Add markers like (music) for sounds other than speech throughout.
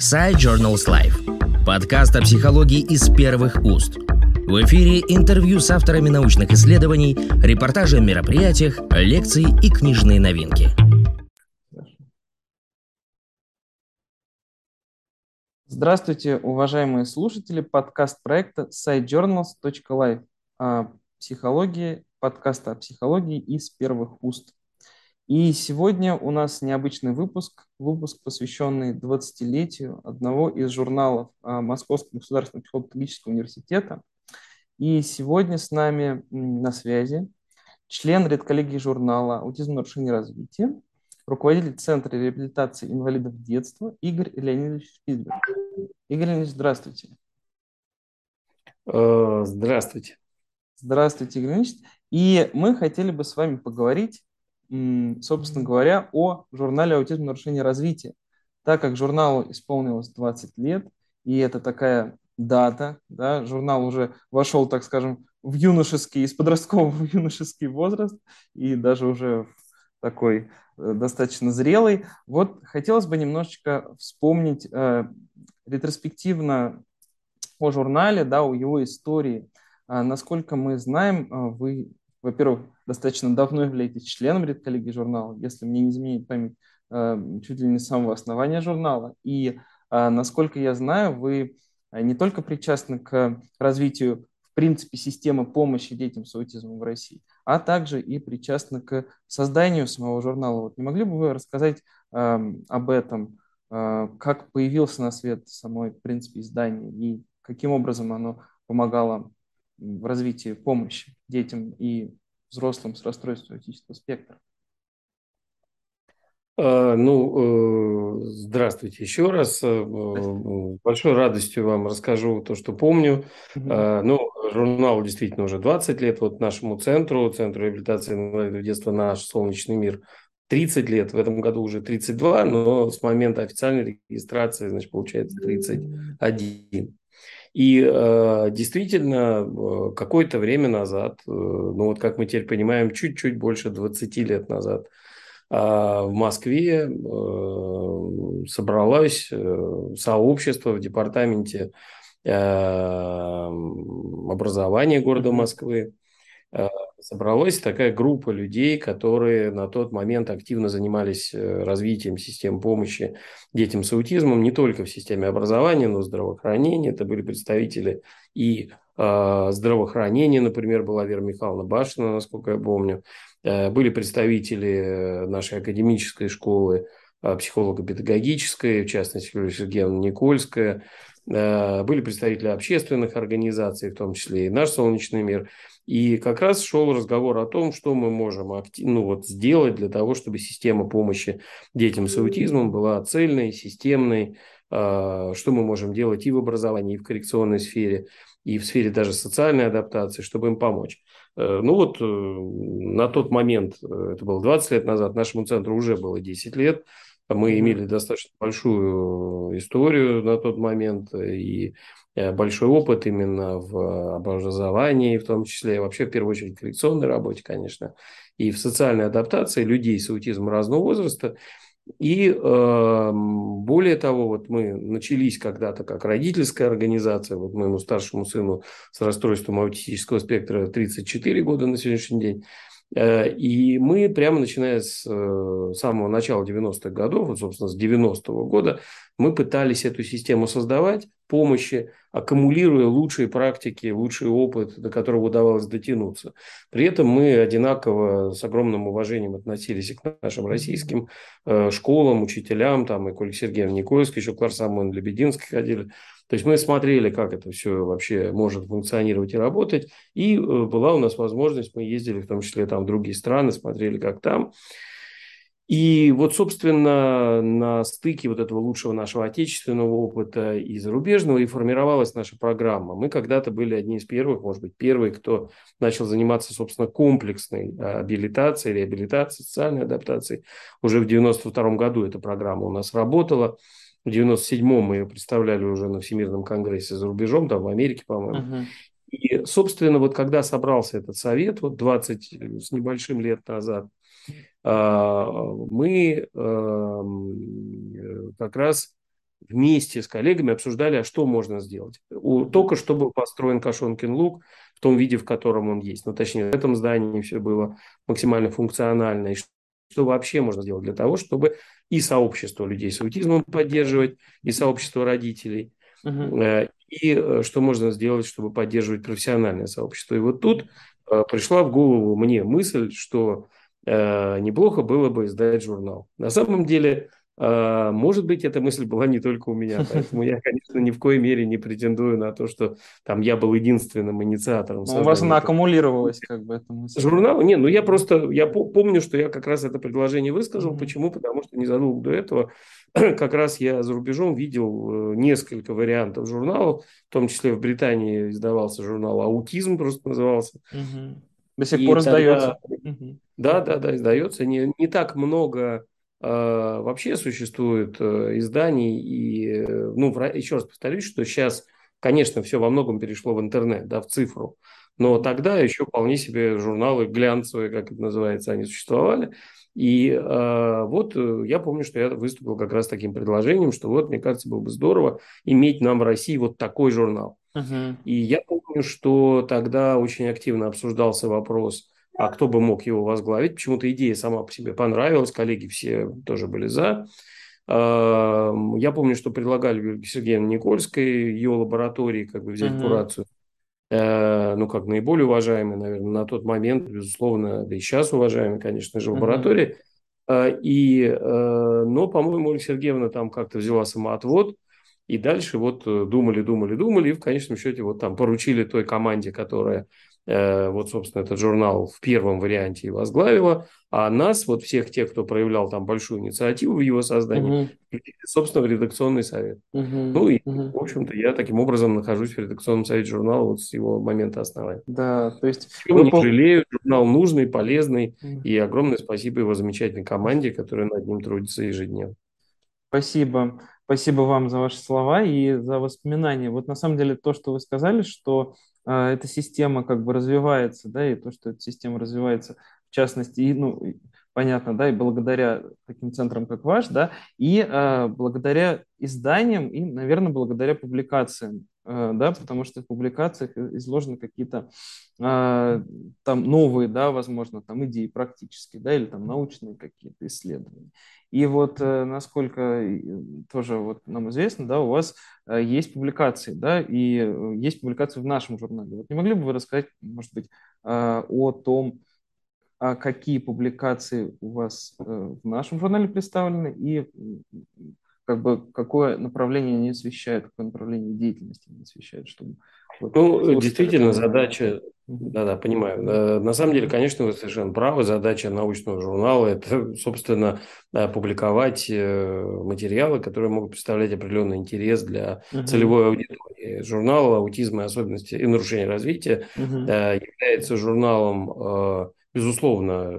Side Journals Life. Подкаст о психологии из первых уст. В эфире интервью с авторами научных исследований, репортажи о мероприятиях, лекции и книжные новинки. Здравствуйте, уважаемые слушатели подкаст проекта sidejournals.life о психологии, подкаста о психологии из первых уст. И сегодня у нас необычный выпуск, выпуск, посвященный 20-летию одного из журналов а, Московского государственного психологического университета. И сегодня с нами на связи член редколлегии журнала «Аутизм. Нарушение развития», руководитель Центра реабилитации инвалидов детства Игорь Леонидович Шпильберг. Игорь Леонидович, здравствуйте. Э, здравствуйте. Здравствуйте, Игорь Леонидович. И мы хотели бы с вами поговорить собственно говоря, о журнале «Аутизм. Нарушение развития». Так как журналу исполнилось 20 лет, и это такая дата, да, журнал уже вошел, так скажем, в юношеский, из подросткового в юношеский возраст, и даже уже такой э, достаточно зрелый. Вот хотелось бы немножечко вспомнить э, ретроспективно о журнале, да, о его истории. А, насколько мы знаем, э, вы во-первых, достаточно давно являетесь членом редколлегии журнала, если мне не изменить память, э, чуть ли не с самого основания журнала. И, э, насколько я знаю, вы э, не только причастны к развитию, в принципе, системы помощи детям с аутизмом в России, а также и причастны к созданию самого журнала. Вот не могли бы вы рассказать эм, об этом, как появился на свет самой, в принципе, издание и каким образом оно помогало в развитии помощи детям и взрослым с расстройством аутического спектра? А, ну, э, здравствуйте еще раз. Э, большой радостью вам расскажу то, что помню. Mm-hmm. Ну, журнал действительно уже 20 лет. Вот нашему центру, Центру реабилитации инвалидов детства «Наш солнечный мир» 30 лет. В этом году уже 32, но с момента официальной регистрации, значит, получается 31. И э, действительно, э, какое-то время назад, э, ну вот как мы теперь понимаем, чуть-чуть больше 20 лет назад, э, в Москве э, собралось э, сообщество в департаменте э, образования города Москвы, собралась такая группа людей, которые на тот момент активно занимались э, развитием систем помощи детям с аутизмом, не только в системе образования, но и здравоохранения. Это были представители и э, здравоохранения, например, была Вера Михайловна Башина, насколько я помню. Э, были представители нашей академической школы, э, психолого-педагогической, в частности, Сергеевна Никольская, были представители общественных организаций, в том числе и наш «Солнечный мир». И как раз шел разговор о том, что мы можем ну, вот, сделать для того, чтобы система помощи детям с аутизмом была цельной, системной, а, что мы можем делать и в образовании, и в коррекционной сфере, и в сфере даже социальной адаптации, чтобы им помочь. Э, ну вот э, на тот момент, э, это было 20 лет назад, нашему центру уже было 10 лет, мы имели достаточно большую историю на тот момент, и Э, большой опыт именно в образовании, в том числе, вообще, в первую очередь, в коррекционной работе, конечно, и в социальной адаптации людей с аутизмом разного возраста. И э, более того, вот мы начались когда-то как родительская организация, вот моему старшему сыну с расстройством аутистического спектра 34 года на сегодняшний день, э, и мы прямо начиная с э, самого начала 90-х годов, собственно, с 90-го года, мы пытались эту систему создавать, помощи, аккумулируя лучшие практики, лучший опыт, до которого удавалось дотянуться. При этом мы одинаково с огромным уважением относились и к нашим российским э, школам, учителям, там и к Ольге Сергеевне Никольской, еще к Ларсамону Лебединской ходили. То есть мы смотрели, как это все вообще может функционировать и работать. И э, была у нас возможность, мы ездили в том числе там в другие страны, смотрели, как там. И вот, собственно, на стыке вот этого лучшего нашего отечественного опыта и зарубежного и формировалась наша программа. Мы когда-то были одни из первых, может быть, первые, кто начал заниматься, собственно, комплексной абилитацией, реабилитацией, социальной адаптацией. Уже в 92 году эта программа у нас работала. В 97-м мы ее представляли уже на Всемирном конгрессе за рубежом, там в Америке, по-моему. Uh-huh. И, собственно, вот когда собрался этот совет, вот 20 с небольшим лет назад, а, мы эм, как раз вместе с коллегами обсуждали, а что можно сделать. У, только что был построен Кашонкин луг в том виде, в котором он есть. Ну, точнее, в этом здании все было максимально функционально. И что вообще можно сделать для того, чтобы и сообщество людей с аутизмом поддерживать, и сообщество родителей, uh-huh. и э, что можно сделать, чтобы поддерживать профессиональное сообщество. И вот тут э, пришла в голову мне мысль, что неплохо было бы издать журнал. На самом деле, может быть, эта мысль была не только у меня, поэтому я, конечно, ни в коей мере не претендую на то, что там я был единственным инициатором. Ну, у вас она аккумулировалась, как бы, эта мысль. Журнал? Не, ну я просто, я помню, что я как раз это предложение высказал. Mm-hmm. Почему? Потому что незадолго до этого (clears throat) как раз я за рубежом видел э, несколько вариантов журналов, в том числе в Британии издавался журнал «Аутизм», просто назывался. Mm-hmm. До сих И пор тогда... издается. Да, да, да, издается. Не, не так много а, вообще существует э, изданий, и, э, ну, еще раз повторюсь, что сейчас, конечно, все во многом перешло в интернет, да, в цифру, но тогда еще вполне себе журналы глянцевые, как это называется, они существовали. И э, вот э, я помню, что я выступил как раз таким предложением, что вот, мне кажется, было бы здорово иметь нам в России вот такой журнал. Uh-huh. И я помню, что тогда очень активно обсуждался вопрос а кто бы мог его возглавить. Почему-то идея сама по себе понравилась, коллеги все тоже были за. Я помню, что предлагали Сергеевне Никольской, ее лаборатории как бы взять mm-hmm. курацию. Э, ну, как наиболее уважаемый, наверное, на тот момент, безусловно, да и сейчас уважаемый, конечно же, лаборатории. Mm-hmm. И, э, но, по-моему, Ольга Сергеевна там как-то взяла самоотвод, и дальше вот думали, думали, думали, и в конечном счете вот там поручили той команде, которая Э, вот, собственно, этот журнал в первом варианте и возглавила, а нас, вот всех тех, кто проявлял там большую инициативу в его создании, угу. собственно, в редакционный совет. Угу. Ну и, угу. в общем-то, я таким образом нахожусь в редакционном совете журнала вот с его момента основания. Да, то есть... Чего не жалею, журнал нужный, полезный, угу. и огромное спасибо его замечательной команде, которая над ним трудится ежедневно. Спасибо. Спасибо вам за ваши слова и за воспоминания. Вот на самом деле то, что вы сказали, что эта система как бы развивается, да, и то, что эта система развивается, в частности, и, ну, понятно, да, и благодаря таким центрам, как ваш, да, и э, благодаря изданиям, и, наверное, благодаря публикациям, э, да, потому что в публикациях изложены какие-то э, там новые, да, возможно, там идеи практические, да, или там научные какие-то исследования. И вот, э, насколько тоже вот нам известно, да, у вас э, есть публикации, да, и э, есть публикации в нашем журнале. Вот не могли бы вы рассказать, может быть, о том, а какие публикации у вас в нашем журнале представлены и как бы какое направление они освещают, какое направление деятельности они освещают, чтобы... Вот, ну, действительно, задача да-да, понимаю. Э, на самом деле, конечно, вы совершенно правы. Задача научного журнала – это, (laughs) собственно, э, публиковать э, материалы, которые могут представлять определенный интерес для uh-huh. целевой аудитории. Журнал «Аутизм и особенности и нарушения развития» uh-huh. является журналом безусловно,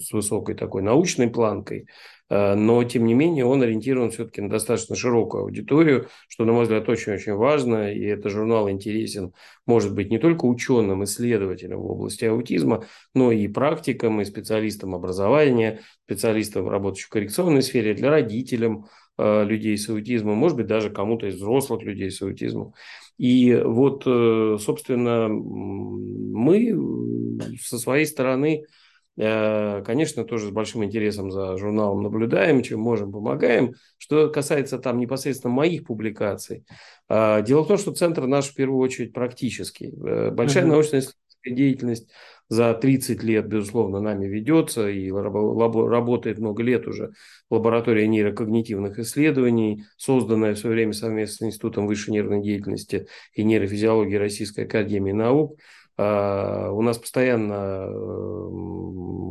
с высокой такой научной планкой, э, но, тем не менее, он ориентирован все-таки на достаточно широкую аудиторию, что, на мой взгляд, очень-очень важно, и этот журнал интересен, может быть, не только ученым, исследователям в области аутизма, но и практикам, и специалистам образования, специалистам, работающим в коррекционной сфере, для родителям, э, людей с аутизмом, может быть, даже кому-то из взрослых людей с аутизмом. И вот, э, собственно, мы со своей стороны, э, конечно, тоже с большим интересом за журналом наблюдаем, чем можем, помогаем. Что касается там непосредственно моих публикаций, а, дело в том, что центр наш в первую очередь практический. Э, большая uh-huh. научная деятельность за 30 лет, безусловно, нами ведется и работает много лет уже лаборатория нейрокогнитивных исследований, созданная в свое время совместно с Институтом высшей нервной деятельности и нейрофизиологии Российской Академии Наук. А, у нас постоянно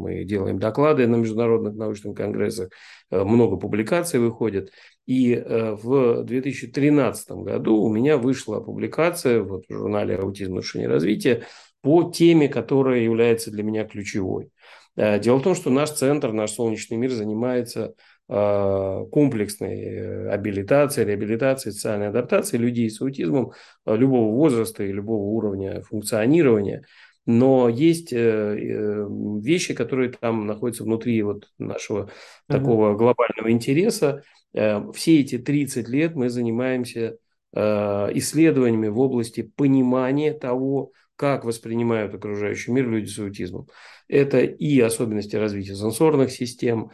мы делаем доклады на международных научных конгрессах, э, много публикаций выходит. И э, в 2013 году у меня вышла публикация вот, в журнале «Аутизм, нарушение развития» по теме, которая является для меня ключевой. Э, дело в том, что наш центр, наш солнечный мир занимается комплексной э, абилитацией, реабилитацией, социальной адаптацией людей с аутизмом любого возраста и любого уровня функционирования. но есть вещи, которые там находятся внутри вот нашего такого глобального интереса. Все эти 30 лет мы занимаемся исследованиями в области понимания того, как воспринимают окружающий мир люди с аутизмом. Это и особенности развития сенсорных систем,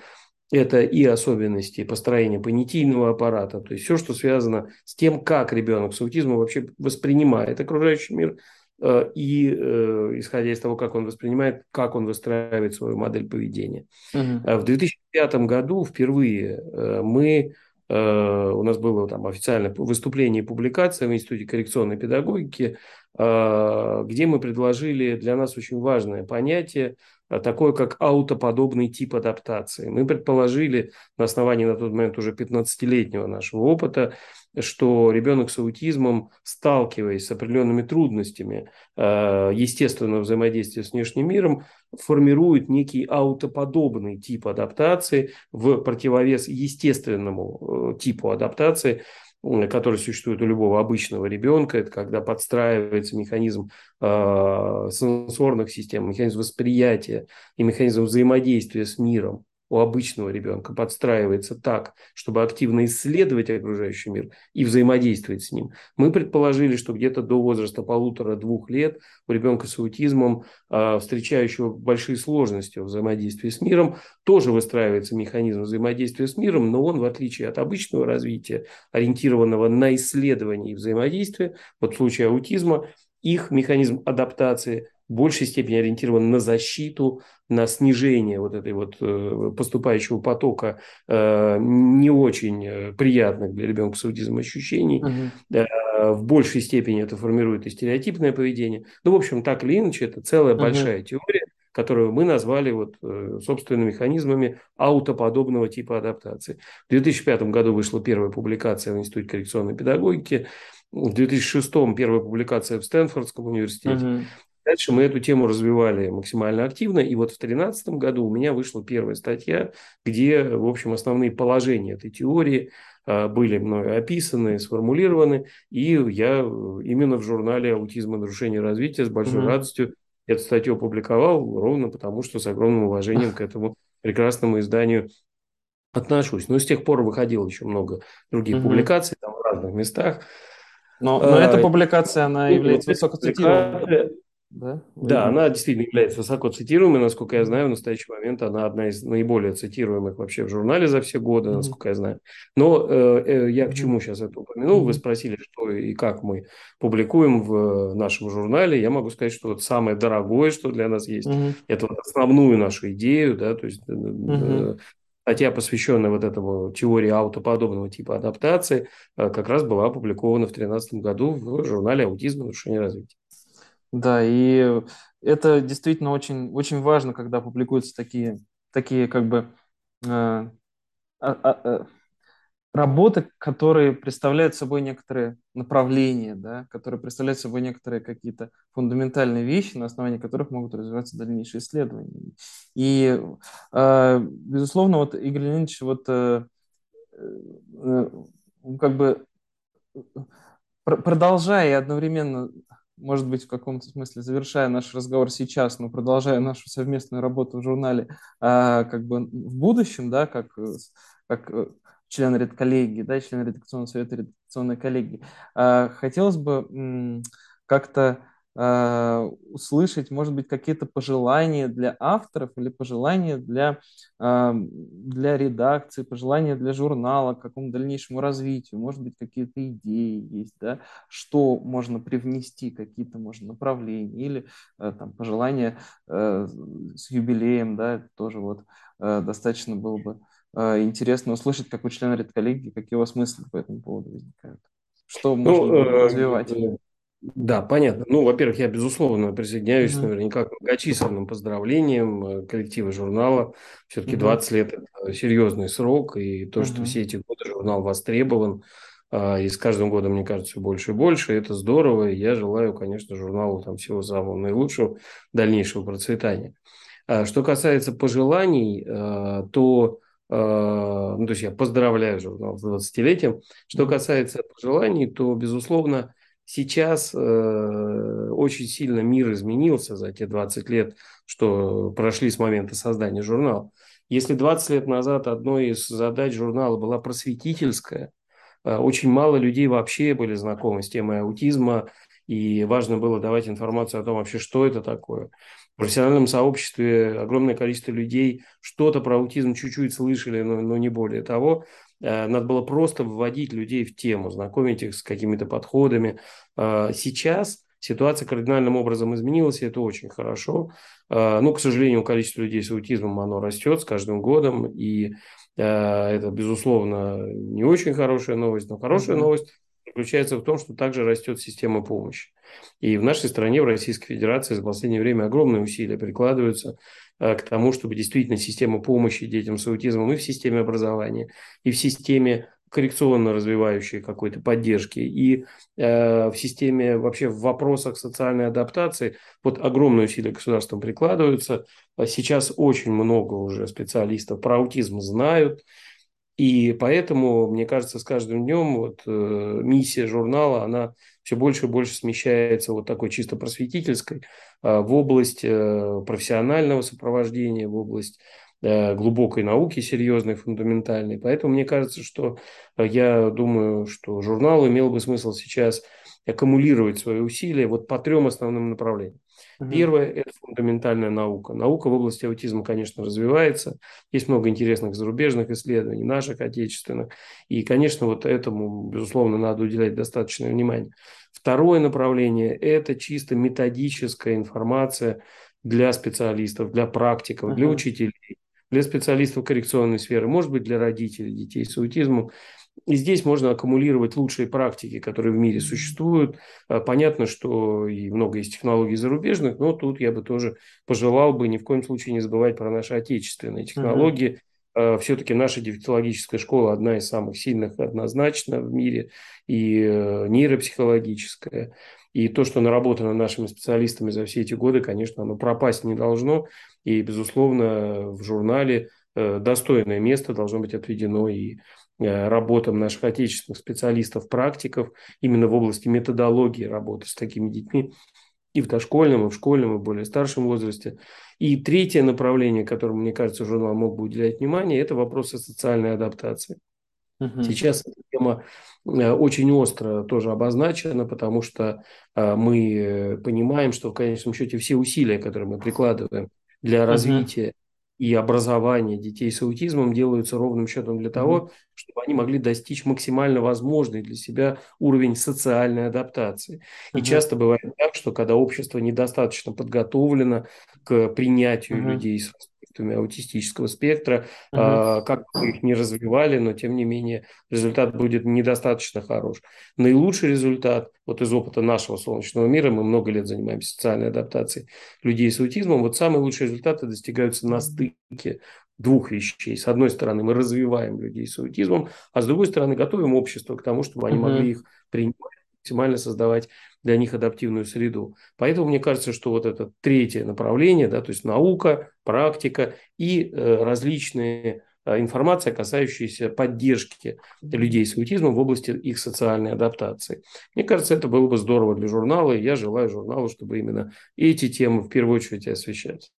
это и особенности построения понятийного аппарата, то есть все, что связано с тем, как ребенок с аутизмом вообще воспринимает окружающий мир, э, и э, исходя из того, как он воспринимает, как он выстраивает свою модель поведения. Угу. В 2005 году впервые э, мы у нас было там официальное выступление и публикация в Институте коррекционной педагогики, где мы предложили для нас очень важное понятие такое, как аутоподобный тип адаптации. Мы предположили на основании на тот момент уже 15-летнего нашего опыта, что ребенок с аутизмом, сталкиваясь с определенными трудностями а, естественного взаимодействия с внешним миром, формирует некий аутоподобный тип адаптации в противовес естественному э, типу адаптации, который существует у любого обычного ребенка, это когда подстраивается механизм э, сенсорных систем, механизм восприятия и механизм взаимодействия с миром у обычного ребенка подстраивается так, чтобы активно исследовать окружающий мир и взаимодействовать с ним. Мы предположили, что где-то до возраста полутора-двух лет у ребенка с аутизмом, а, встречающего большие сложности в взаимодействии с миром, тоже выстраивается механизм взаимодействия с миром, но он, в отличие от обычного развития, ориентированного на исследование и взаимодействие, вот в случае аутизма, их механизм адаптации большей степени ориентирован на защиту, на снижение вот этой вот э, поступающего потока э, не очень э, приятных для ребенка с аутизмом ощущений. Угу. В большей степени это формирует и стереотипное поведение. Ну, в общем, так или иначе, это целая угу. большая теория, которую мы назвали вот, собственными механизмами аутоподобного типа адаптации. В 2005 году вышла первая публикация в Институте коррекционной педагогики. В 2006 первая публикация в Стэнфордском университете. Угу. Дальше мы эту тему развивали максимально активно. И вот в 2013 году у меня вышла первая статья, где, в общем, основные положения этой теории а, были мною описаны, сформулированы. И я именно в журнале «Аутизм и нарушение развития» с большой mm-hmm. радостью эту статью опубликовал, ровно потому что с огромным уважением к этому прекрасному изданию отношусь. Но с тех пор выходило еще много других mm-hmm. публикаций там, в разных местах. Но, но а, эта публикация, она является высокоцитируемой. Да, да, она действительно является высоко цитируемой. Насколько я знаю, в настоящий момент она одна из наиболее цитируемых вообще в журнале за все годы, mm-hmm. насколько я знаю. Но э, э, я к чему сейчас это упомянул? Mm-hmm. Вы спросили, что и как мы публикуем в нашем журнале. Я могу сказать, что вот самое дорогое, что для нас есть, mm-hmm. это вот основную нашу идею, да, то есть mm-hmm. статья, посвященная вот этому теории аутоподобного типа адаптации, э, как раз была опубликована в 2013 году в журнале «Аутизм и нарушение развития». Да, и это действительно очень, очень важно, когда публикуются такие, такие как бы э, а, а, э, работы, которые представляют собой некоторые направления, да, которые представляют собой некоторые какие-то фундаментальные вещи, на основании которых могут развиваться дальнейшие исследования. И, э, безусловно, вот Игорь Леонидович вот э, э, как бы продолжая и одновременно может быть, в каком-то смысле, завершая наш разговор сейчас, но продолжая нашу совместную работу в журнале, а, как бы в будущем, да, как, как член редколлегии, да, член редакционного совета редакционной коллегии, а, хотелось бы как-то Э, услышать, может быть, какие-то пожелания для авторов или пожелания для, э, для редакции, пожелания для журнала, к какому дальнейшему развитию, может быть, какие-то идеи есть, да, что можно привнести, какие-то, можно, направления, или э, там пожелания с юбилеем, да, тоже вот достаточно было бы интересно услышать, как у члена редколлегии, какие у вас мысли по этому поводу возникают. Что ну, можно ну, развивать? Да, понятно. Ну, во-первых, я, безусловно, присоединяюсь mm-hmm. наверняка к многочисленным поздравлениям э, коллектива журнала. Все-таки mm-hmm. 20 лет – это серьезный срок, и то, mm-hmm. что все эти годы журнал востребован, а, и с каждым годом, мне кажется, все больше и больше, это здорово, и я желаю, конечно, журналу там всего самого наилучшего, дальнейшего процветания. А что касается пожеланий, э, то э, ну, то есть я поздравляю журнал с 20-летием. Что касается пожеланий, то, безусловно, Сейчас э, очень сильно мир изменился за те 20 лет, что прошли с момента создания журнала. Если 20 лет назад одной из задач журнала была просветительская, э, очень мало людей вообще были знакомы с темой аутизма, и важно было давать информацию о том вообще, что это такое. В профессиональном сообществе огромное количество людей что-то про аутизм чуть-чуть слышали, но, но не более того. Э, надо было просто вводить людей в тему, знакомить их с какими-то подходами. Э, сейчас ситуация кардинальным образом изменилась, и это очень хорошо. Э, ну, к сожалению, количество людей с аутизмом, оно растет с каждым годом, и это, безусловно, не очень хорошая новость, но хорошая mm-hmm. новость заключается в том, что также растет система помощи. И в нашей стране, в Российской Федерации, за последнее время огромные усилия прикладываются к тому, чтобы действительно система помощи детям с аутизмом и в системе образования, и в системе коррекционно развивающей какой-то поддержки и э, в системе вообще в вопросах социальной адаптации вот огромные усилия государством прикладываются. Сейчас очень много уже специалистов про аутизм знают, и поэтому, мне кажется, с каждым днем вот, э, миссия журнала, она все больше и больше смещается вот такой чисто просветительской э, в область э, профессионального сопровождения, в область э, глубокой науки, серьезной, фундаментальной. Поэтому мне кажется, что э, я думаю, что журнал имел бы смысл сейчас аккумулировать свои усилия вот по трем основным направлениям. Первое – это фундаментальная наука. Наука в области аутизма, конечно, развивается. Есть много интересных зарубежных исследований, наших отечественных. И, конечно, вот этому, безусловно, надо уделять достаточное внимание. Второе направление – это чисто методическая информация для специалистов, для практиков, для учителей, для специалистов коррекционной сферы, может быть, для родителей детей с аутизмом. И здесь можно аккумулировать лучшие практики, которые в мире существуют. А, понятно, что и много есть технологий зарубежных, но тут я бы тоже пожелал бы ни в коем случае не забывать про наши отечественные технологии. Uh-huh. Все-таки наша дефектологическая школа одна из самых сильных однозначно в мире, и э, нейропсихологическая. И то, что наработано нашими специалистами за все эти годы, конечно, оно пропасть не должно. И, безусловно, в журнале э, достойное место должно быть отведено и работам наших отечественных специалистов, практиков именно в области методологии работы с такими детьми и в дошкольном, и в школьном, и в более старшем возрасте. И третье направление, которому, мне кажется, журнал мог бы уделять внимание, это вопросы социальной адаптации. Угу. Сейчас эта тема э, очень остро тоже обозначена, потому что э, мы понимаем, что в конечном счете все усилия, которые мы прикладываем для развития и образование детей с аутизмом делаются ровным счетом для того, mm-hmm. чтобы они могли достичь максимально возможный для себя уровень социальной адаптации. Mm-hmm. И часто бывает так, что когда общество недостаточно подготовлено к принятию mm-hmm. людей с расстройствами аутистического спектра, а, как бы их не развивали, но тем не менее результат будет недостаточно хорош. Наилучший результат, вот из опыта нашего солнечного мира, мы много лет занимаемся социальной адаптацией людей с аутизмом, вот самые лучшие результаты достигаются на стыке двух вещей. С одной стороны, мы развиваем людей с аутизмом, а с другой стороны, готовим общество к тому, чтобы они угу. могли их принимать, максимально создавать для них адаптивную среду. Поэтому мне кажется, что вот это третье направление, да, то есть наука, практика и э, различные э, информация, касающаяся поддержки людей с аутизмом в области их социальной адаптации. Мне кажется, это было бы здорово для журнала, и я желаю журналу, чтобы именно эти темы в первую очередь освещать.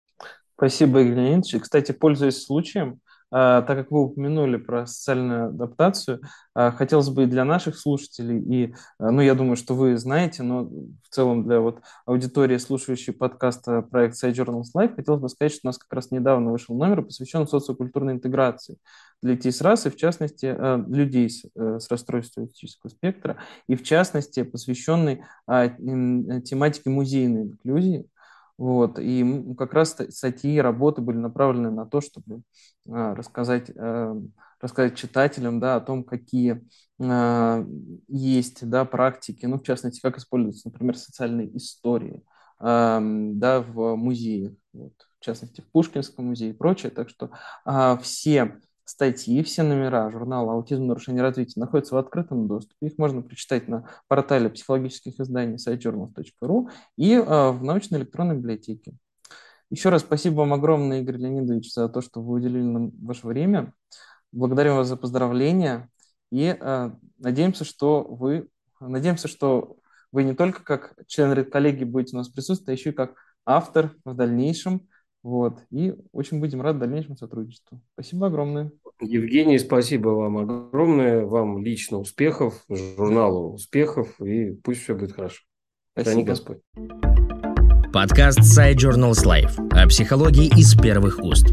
Спасибо, Игорь Леонидович. Кстати, пользуясь случаем, так как вы упомянули про социальную адаптацию, а, хотелось бы и для наших слушателей, и, а, ну, я думаю, что вы знаете, но в целом для вот аудитории, слушающей подкаст проект Side Journals Life, хотелось бы сказать, что у нас как раз недавно вышел номер, посвященный социокультурной интеграции для детей с расы, в частности, людей с, расстройством аутического спектра, и в частности, посвященный тематике музейной инклюзии, вот, и как раз статьи, работы были направлены на то, чтобы а, рассказать, а, рассказать читателям да, о том, какие а, есть да, практики, ну, в частности, как используются, например, социальные истории да, в музеях, вот, в частности, в Пушкинском музее и прочее. Так что все статьи, все номера журнала «Аутизм. Нарушение развития» находятся в открытом доступе. Их можно прочитать на портале психологических изданий sitejournals.ru и э, в научной электронной библиотеке. Еще раз спасибо вам огромное, Игорь Леонидович, за то, что вы уделили нам ваше время. Благодарим вас за поздравления и э, надеемся, что вы, надеемся, что вы не только как член редколлегии будете у нас присутствовать, а еще и как автор в дальнейшем. Вот. И очень будем рады дальнейшему сотрудничеству. Спасибо огромное. Евгений, спасибо вам огромное. Вам лично успехов, журналу успехов, и пусть все будет хорошо. Спасибо. Храни Господь. Подкаст Side Journals Life о психологии из первых уст.